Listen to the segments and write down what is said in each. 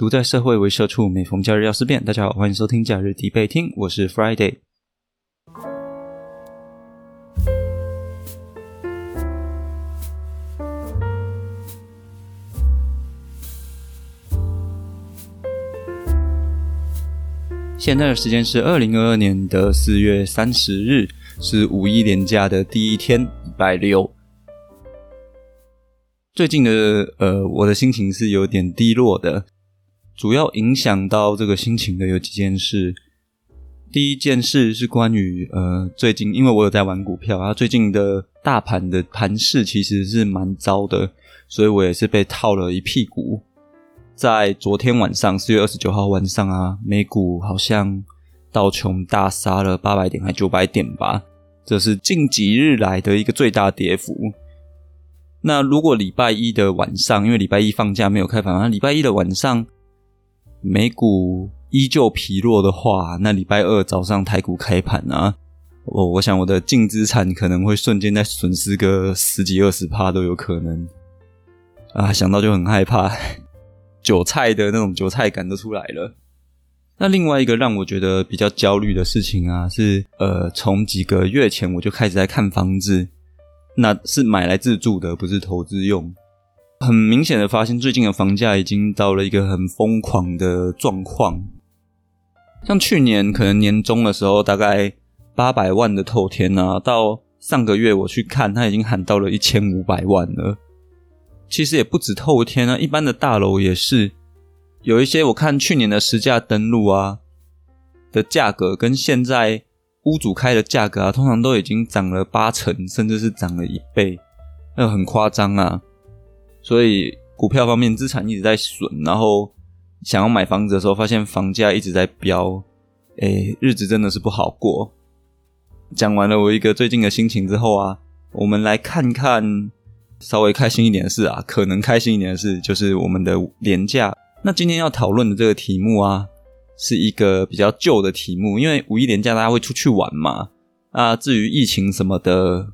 独在社会为社畜，每逢假日要思变。大家好，欢迎收听假日必备听，我是 Friday。现在的时间是二零二二年的四月三十日，是五一连假的第一天，礼拜六。最近的呃，我的心情是有点低落的，主要影响到这个心情的有几件事。第一件事是关于呃，最近因为我有在玩股票啊，最近的大盘的盘势其实是蛮糟的，所以我也是被套了一屁股。在昨天晚上，四月二十九号晚上啊，美股好像道琼大杀了八百点还九百点吧，这是近几日来的一个最大跌幅。那如果礼拜一的晚上，因为礼拜一放假没有开盘，那礼拜一的晚上美股依旧疲弱的话，那礼拜二早上台股开盘啊，我我想我的净资产可能会瞬间在损失个十几二十趴都有可能啊，想到就很害怕。韭菜的那种韭菜感都出来了。那另外一个让我觉得比较焦虑的事情啊，是呃，从几个月前我就开始在看房子，那是买来自住的，不是投资用。很明显的发现，最近的房价已经到了一个很疯狂的状况。像去年可能年终的时候，大概八百万的透天啊，到上个月我去看，它已经喊到了一千五百万了。其实也不止透天啊，一般的大楼也是有一些。我看去年的实价登录啊的价格，跟现在屋主开的价格啊，通常都已经涨了八成，甚至是涨了一倍，那很夸张啊。所以股票方面资产一直在损，然后想要买房子的时候，发现房价一直在飙，哎，日子真的是不好过。讲完了我一个最近的心情之后啊，我们来看看。稍微开心一点的事啊，可能开心一点的事就是我们的廉价。那今天要讨论的这个题目啊，是一个比较旧的题目，因为五一廉价大家会出去玩嘛。啊，至于疫情什么的，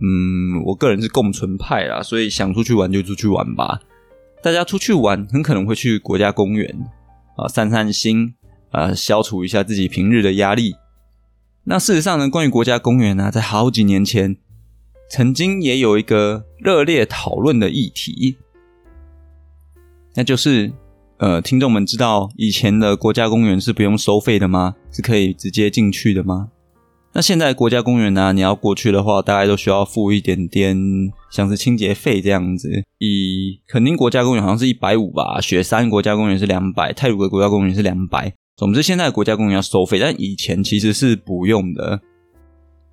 嗯，我个人是共存派啦，所以想出去玩就出去玩吧。大家出去玩很可能会去国家公园啊，散散心啊，消除一下自己平日的压力。那事实上呢，关于国家公园呢，在好几年前。曾经也有一个热烈讨论的议题，那就是，呃，听众们知道以前的国家公园是不用收费的吗？是可以直接进去的吗？那现在国家公园呢？你要过去的话，大概都需要付一点点，像是清洁费这样子。以肯定国家公园好像是一百五吧，雪山国家公园是两百，泰鲁格国家公园是两百。总之，现在国家公园要收费，但以前其实是不用的。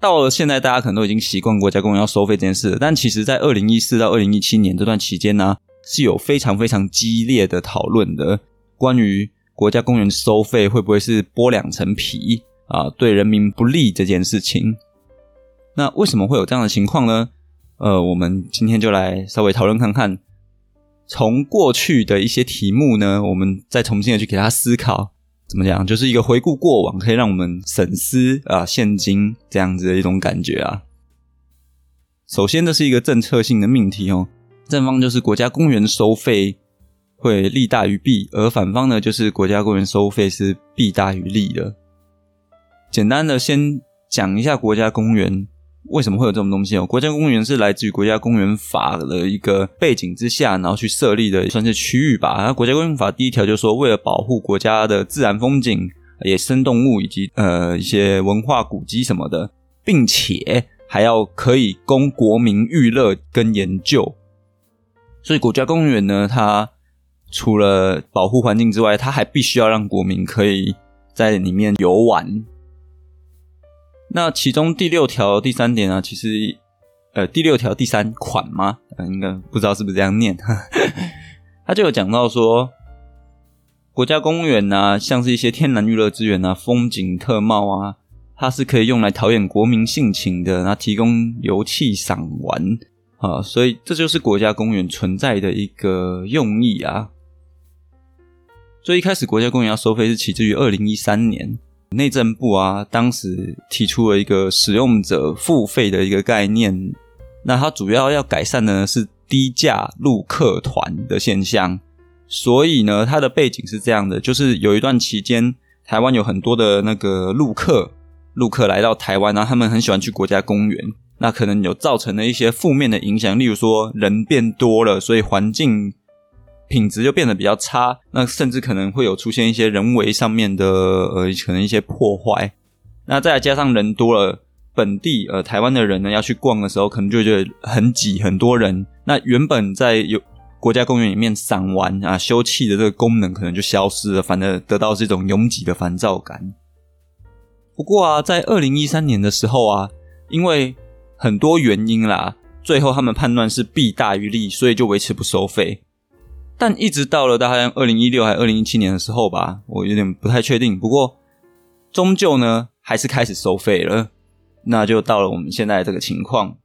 到了现在，大家可能都已经习惯国家公园要收费这件事，但其实，在二零一四到二零一七年这段期间呢，是有非常非常激烈的讨论的，关于国家公园收费会不会是剥两层皮啊，对人民不利这件事情。那为什么会有这样的情况呢？呃，我们今天就来稍微讨论看看，从过去的一些题目呢，我们再重新的去给他思考。怎么讲？就是一个回顾过往，可以让我们审思啊，现今这样子的一种感觉啊。首先，这是一个政策性的命题哦。正方就是国家公园收费会利大于弊，而反方呢，就是国家公园收费是弊大于利的。简单的先讲一下国家公园。为什么会有这种东西哦？国家公园是来自于国家公园法的一个背景之下，然后去设立的，算是区域吧。然后国家公园法第一条就说，为了保护国家的自然风景、野生动物以及呃一些文化古迹什么的，并且还要可以供国民娱乐跟研究。所以国家公园呢，它除了保护环境之外，它还必须要让国民可以在里面游玩。那其中第六条第三点啊，其实呃第六条第三款吗？应该不知道是不是这样念。他就有讲到说，国家公园啊，像是一些天然娱乐资源啊、风景特貌啊，它是可以用来陶冶国民性情的，那提供游憩赏玩啊，所以这就是国家公园存在的一个用意啊。所以一开始国家公园要收费是起自于二零一三年。内政部啊，当时提出了一个使用者付费的一个概念。那它主要要改善的呢是低价入客团的现象。所以呢，它的背景是这样的，就是有一段期间，台湾有很多的那个陆客，陆客来到台湾，然后他们很喜欢去国家公园，那可能有造成了一些负面的影响，例如说人变多了，所以环境品质就变得比较差，那甚至可能会有出现一些人为上面的呃，可能一些破坏，那再加上人多了，本地呃台湾的人呢要去逛的时候，可能就觉得很挤，很多人，那原本在有。国家公园里面赏玩啊休憩的这个功能可能就消失了，反而得到这种拥挤的烦躁感。不过啊，在二零一三年的时候啊，因为很多原因啦，最后他们判断是弊大于利，所以就维持不收费。但一直到了大概二零一六还二零一七年的时候吧，我有点不太确定。不过终究呢，还是开始收费了，那就到了我们现在这个情况。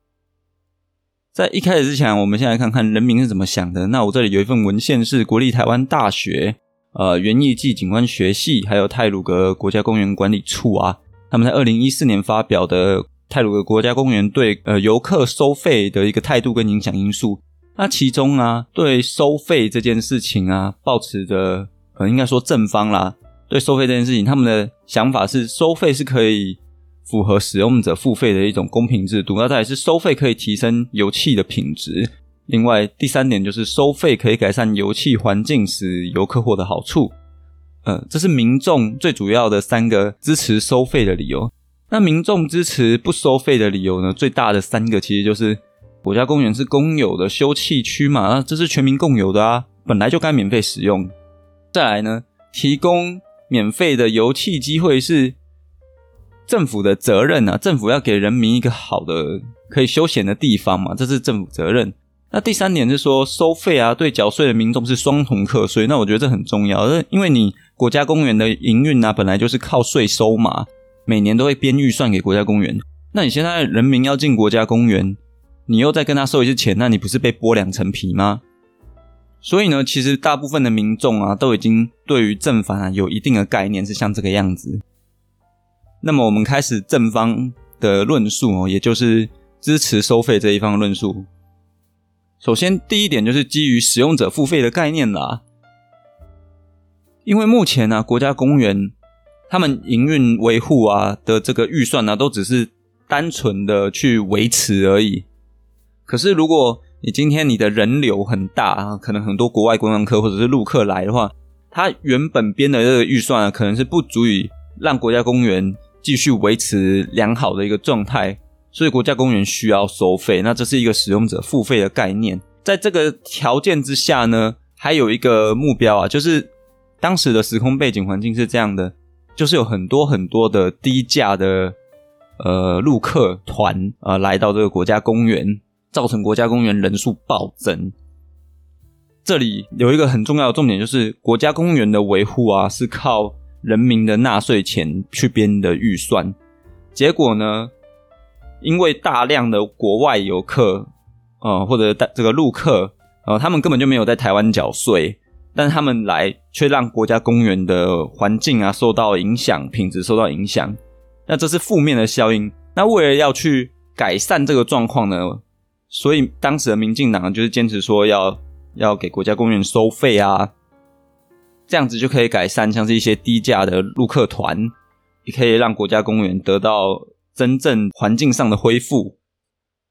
在一开始之前，我们先来看看人民是怎么想的。那我这里有一份文献，是国立台湾大学呃园艺暨景观学系，还有泰鲁格国家公园管理处啊，他们在二零一四年发表的泰鲁格国家公园对呃游客收费的一个态度跟影响因素。那其中啊，对收费这件事情啊，抱持的呃应该说正方啦，对收费这件事情，他们的想法是收费是可以。符合使用者付费的一种公平制度，那再也是收费可以提升油气的品质。另外，第三点就是收费可以改善油气环境，使游客获得好处。呃，这是民众最主要的三个支持收费的理由。那民众支持不收费的理由呢？最大的三个其实就是国家公园是公有的休憩区嘛，那这是全民共有的啊，本来就该免费使用。再来呢，提供免费的游憩机会是。政府的责任啊，政府要给人民一个好的可以休闲的地方嘛，这是政府责任。那第三点是说收费啊，对缴税的民众是双重课税。那我觉得这很重要，因为你国家公园的营运啊，本来就是靠税收嘛，每年都会编预算给国家公园。那你现在人民要进国家公园，你又再跟他收一次钱，那你不是被剥两层皮吗？所以呢，其实大部分的民众啊，都已经对于正反啊有一定的概念，是像这个样子。那么我们开始正方的论述哦，也就是支持收费这一方论述。首先，第一点就是基于使用者付费的概念啦。因为目前呢，国家公园他们营运维护啊的这个预算呢，都只是单纯的去维持而已。可是，如果你今天你的人流很大啊，可能很多国外观光客或者是陆客来的话，他原本编的这个预算啊，可能是不足以让国家公园。继续维持良好的一个状态，所以国家公园需要收费。那这是一个使用者付费的概念。在这个条件之下呢，还有一个目标啊，就是当时的时空背景环境是这样的，就是有很多很多的低价的呃陆客团啊来到这个国家公园，造成国家公园人数暴增。这里有一个很重要的重点，就是国家公园的维护啊是靠。人民的纳税钱去编的预算，结果呢？因为大量的国外游客，呃，或者这个陆客，呃，他们根本就没有在台湾缴税，但他们来却让国家公园的环境啊受到影响，品质受到影响。那这是负面的效应。那为了要去改善这个状况呢，所以当时的民进党就是坚持说要要给国家公园收费啊。这样子就可以改善，像是一些低价的陆客团，也可以让国家公园得到真正环境上的恢复。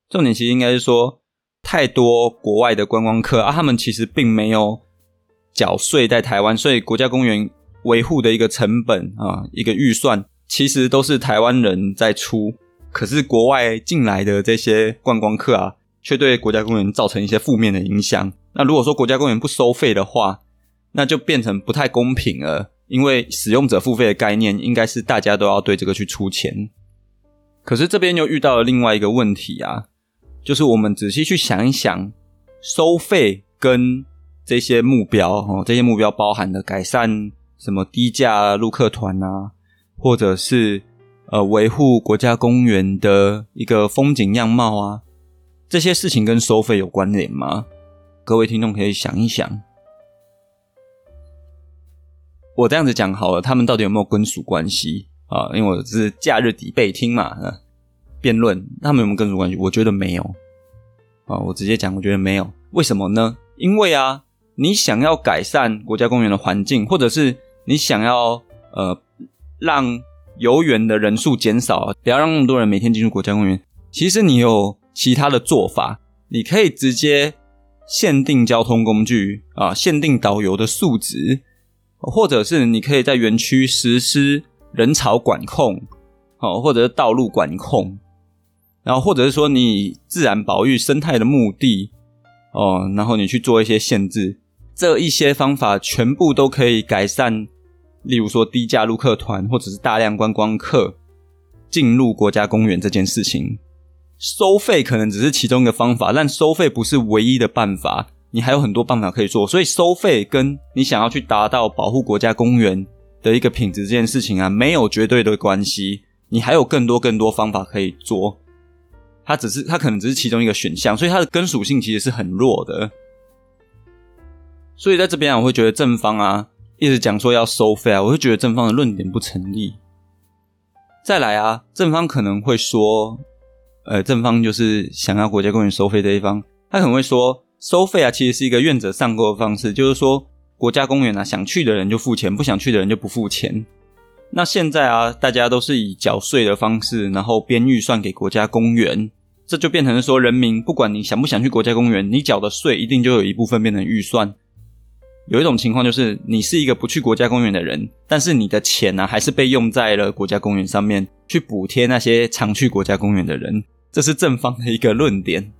重点其实应该是说，太多国外的观光客啊，他们其实并没有缴税在台湾，所以国家公园维护的一个成本啊，一个预算，其实都是台湾人在出。可是国外进来的这些观光客啊，却对国家公园造成一些负面的影响。那如果说国家公园不收费的话，那就变成不太公平了，因为使用者付费的概念应该是大家都要对这个去出钱。可是这边又遇到了另外一个问题啊，就是我们仔细去想一想，收费跟这些目标哦，这些目标包含的改善什么低价入客团啊，或者是呃维护国家公园的一个风景样貌啊，这些事情跟收费有关联吗？各位听众可以想一想。我这样子讲好了，他们到底有没有归属关系啊？因为我是假日底备听嘛，辩论他们有没有归属关系？我觉得没有啊。我直接讲，我觉得没有。为什么呢？因为啊，你想要改善国家公园的环境，或者是你想要呃让游园的人数减少，不要让那么多人每天进入国家公园，其实你有其他的做法，你可以直接限定交通工具啊，限定导游的素质，或者是你可以在园区实施人潮管控，哦，或者是道路管控，然后或者是说你自然保育生态的目的，哦，然后你去做一些限制。这一些方法全部都可以改善，例如说低价入客团或者是大量观光客进入国家公园这件事情。收费可能只是其中一个方法，但收费不是唯一的办法，你还有很多办法可以做。所以收费跟你想要去达到保护国家公园的一个品质这件事情啊，没有绝对的关系。你还有更多更多方法可以做，它只是它可能只是其中一个选项，所以它的根属性其实是很弱的。所以在这边啊，我会觉得正方啊一直讲说要收费啊，我会觉得正方的论点不成立。再来啊，正方可能会说，呃，正方就是想要国家公园收费的一方，他可能会说，收费啊其实是一个愿者上钩的方式，就是说国家公园啊想去的人就付钱，不想去的人就不付钱。那现在啊，大家都是以缴税的方式，然后编预算给国家公园，这就变成说，人民不管你想不想去国家公园，你缴的税一定就有一部分变成预算。有一种情况就是，你是一个不去国家公园的人，但是你的钱呢，还是被用在了国家公园上面，去补贴那些常去国家公园的人。这是正方的一个论点。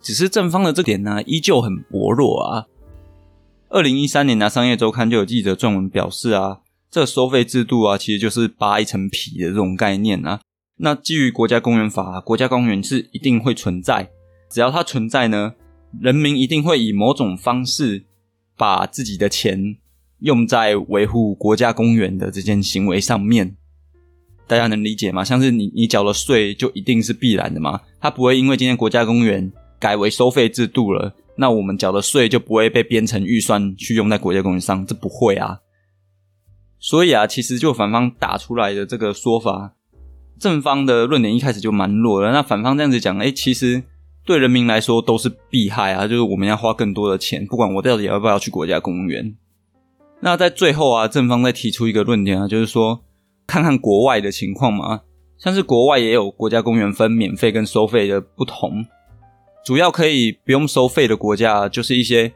只是正方的这点呢，依旧很薄弱啊。二零一三年呢，商业周刊就有记者撰文表示啊，这收费制度啊，其实就是扒一层皮的这种概念啊。那基于国家公园法，国家公园是一定会存在，只要它存在呢，人民一定会以某种方式。把自己的钱用在维护国家公园的这件行为上面，大家能理解吗？像是你你缴了税，就一定是必然的吗？他不会因为今天国家公园改为收费制度了，那我们缴的税就不会被编成预算去用在国家公园上？这不会啊。所以啊，其实就反方打出来的这个说法，正方的论点一开始就蛮弱的。那反方这样子讲，哎，其实。对人民来说都是弊害啊！就是我们要花更多的钱，不管我到底要不要去国家公园。那在最后啊，正方再提出一个论点啊，就是说看看国外的情况嘛，像是国外也有国家公园分免费跟收费的不同。主要可以不用收费的国家，就是一些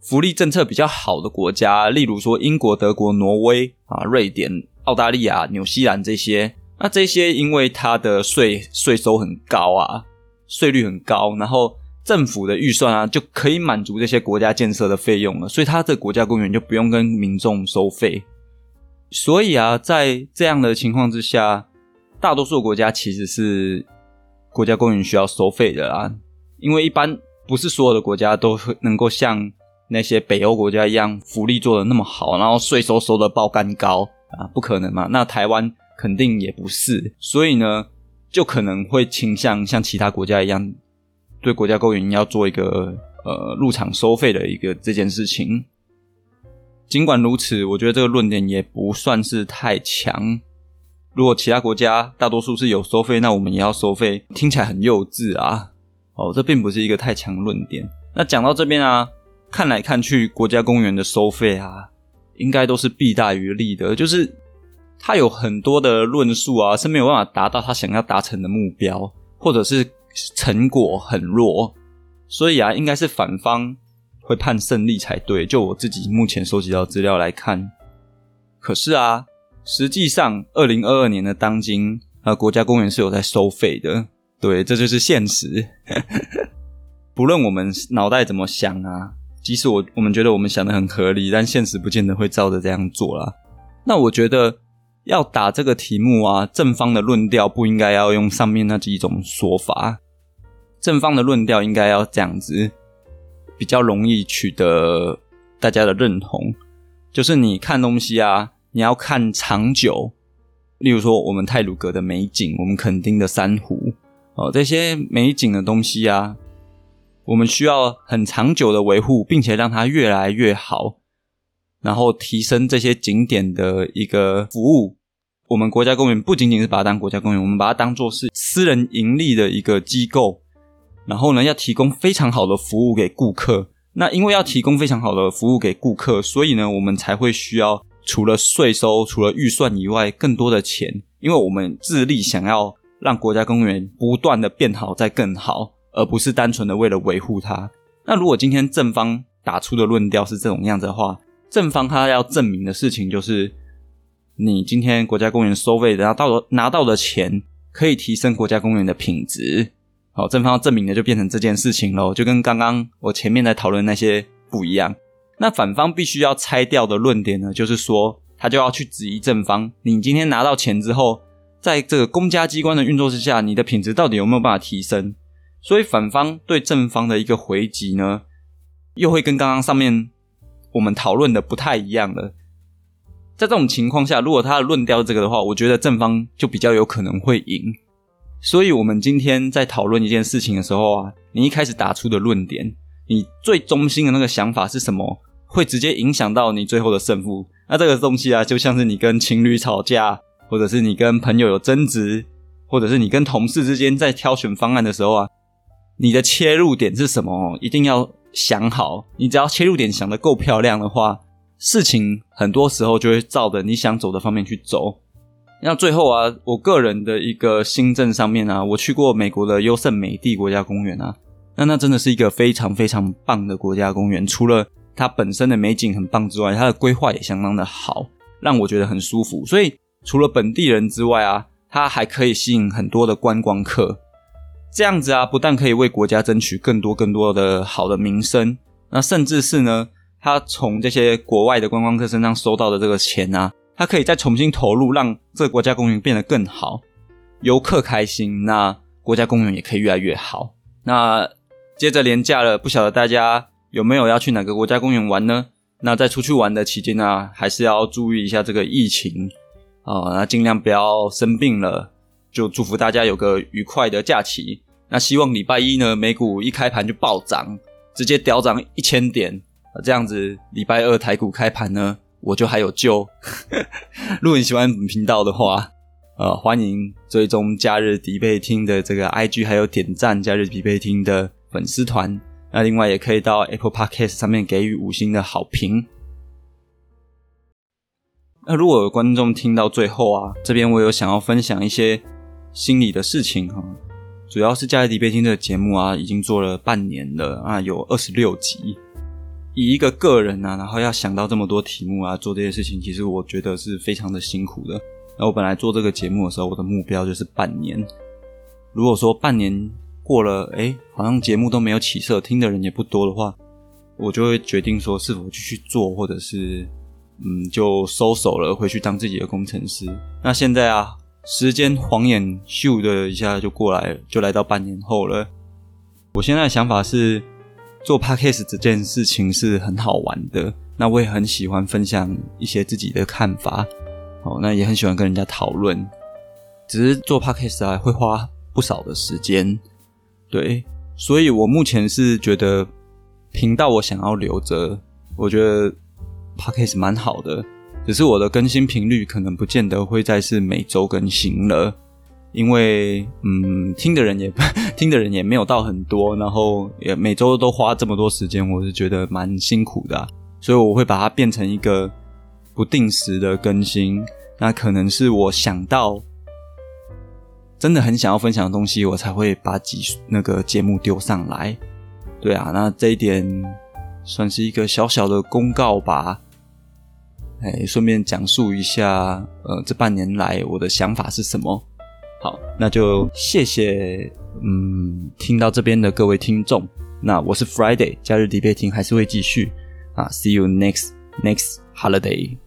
福利政策比较好的国家，例如说英国、德国、挪威啊、瑞典、澳大利亚、纽西兰这些。那这些因为它的税税收很高啊。税率很高，然后政府的预算啊就可以满足这些国家建设的费用了，所以它的国家公园就不用跟民众收费。所以啊，在这样的情况之下，大多数国家其实是国家公园需要收费的啦，因为一般不是所有的国家都能够像那些北欧国家一样福利做的那么好，然后税收收的爆干高啊，不可能嘛。那台湾肯定也不是，所以呢。就可能会倾向像其他国家一样，对国家公园要做一个呃入场收费的一个这件事情。尽管如此，我觉得这个论点也不算是太强。如果其他国家大多数是有收费，那我们也要收费，听起来很幼稚啊。哦，这并不是一个太强论点。那讲到这边啊，看来看去，国家公园的收费啊，应该都是弊大于利的，就是。他有很多的论述啊，是没有办法达到他想要达成的目标，或者是成果很弱，所以啊，应该是反方会判胜利才对。就我自己目前收集到资料来看，可是啊，实际上二零二二年的当今，呃，国家公园是有在收费的，对，这就是现实。不论我们脑袋怎么想啊，即使我我们觉得我们想的很合理，但现实不见得会照着这样做啦。那我觉得。要打这个题目啊，正方的论调不应该要用上面那几种说法，正方的论调应该要这样子，比较容易取得大家的认同。就是你看东西啊，你要看长久，例如说我们泰鲁阁的美景，我们垦丁的珊瑚哦，这些美景的东西啊，我们需要很长久的维护，并且让它越来越好。然后提升这些景点的一个服务。我们国家公园不仅仅是把它当国家公园，我们把它当做是私人盈利的一个机构。然后呢，要提供非常好的服务给顾客，那因为要提供非常好的服务给顾客，所以呢，我们才会需要除了税收、除了预算以外，更多的钱，因为我们致力想要让国家公园不断的变好再更好，而不是单纯的为了维护它。那如果今天正方打出的论调是这种样子的话，正方他要证明的事情就是，你今天国家公园收费拿到拿到的钱可以提升国家公园的品质。好，正方要证明的就变成这件事情喽，就跟刚刚我前面在讨论那些不一样。那反方必须要拆掉的论点呢，就是说他就要去质疑正方，你今天拿到钱之后，在这个公家机关的运作之下，你的品质到底有没有办法提升？所以反方对正方的一个回击呢，又会跟刚刚上面我们讨论的不太一样了。在这种情况下，如果他论调这个的话，我觉得正方就比较有可能会赢。所以，我们今天在讨论一件事情的时候啊，你一开始打出的论点，你最中心的那个想法是什么，会直接影响到你最后的胜负。那这个东西啊，就像是你跟情侣吵架，或者是你跟朋友有争执，或者是你跟同事之间在挑选方案的时候啊，你的切入点是什么？一定要想好。你只要切入点想得够漂亮的话，事情很多时候就会照着你想走的方面去走。那最后啊，我个人的一个新政上面啊，我去过美国的优胜美地国家公园啊，那那真的是一个非常非常棒的国家公园。除了它本身的美景很棒之外，它的规划也相当的好，让我觉得很舒服。所以除了本地人之外啊，它还可以吸引很多的观光客。这样子啊，不但可以为国家争取更多更多的好的名声，那甚至是呢，它从这些国外的观光客身上收到的这个钱啊。它可以再重新投入，让这个国家公园变得更好，游客开心，那国家公园也可以越来越好。那接着连假了，不晓得大家有没有要去哪个国家公园玩呢？那在出去玩的期间呢，还是要注意一下这个疫情啊，那尽量不要生病了。就祝福大家有个愉快的假期。那希望礼拜一呢，美股一开盘就暴涨，直接屌涨一千点这样子礼拜二台股开盘呢。我就还有救。如果你喜欢本频道的话，呃，欢迎追踪假日迪贝厅的这个 IG，还有点赞假日迪贝厅的粉丝团。那另外也可以到 Apple Podcast 上面给予五星的好评。那如果有观众听到最后啊，这边我有想要分享一些心里的事情哈，主要是假日迪贝厅的节目啊，已经做了半年了啊，有二十六集。以一个个人呢，然后要想到这么多题目啊，做这些事情，其实我觉得是非常的辛苦的。那我本来做这个节目的时候，我的目标就是半年。如果说半年过了，哎，好像节目都没有起色，听的人也不多的话，我就会决定说是否继续做，或者是嗯，就收手了，回去当自己的工程师。那现在啊，时间晃眼咻的一下就过来了，就来到半年后了。我现在的想法是。做 podcast 这件事情是很好玩的，那我也很喜欢分享一些自己的看法，哦，那也很喜欢跟人家讨论。只是做 podcast 啊，会花不少的时间，对，所以我目前是觉得频道我想要留着，我觉得 podcast 蛮好的，只是我的更新频率可能不见得会再是每周更新了。因为嗯，听的人也 听的人也没有到很多，然后也每周都花这么多时间，我是觉得蛮辛苦的，所以我会把它变成一个不定时的更新。那可能是我想到真的很想要分享的东西，我才会把几那个节目丢上来。对啊，那这一点算是一个小小的公告吧。哎，顺便讲述一下，呃，这半年来我的想法是什么。好，那就谢谢，嗯，听到这边的各位听众，那我是 Friday，假日迪贝听还是会继续啊，See you next next holiday。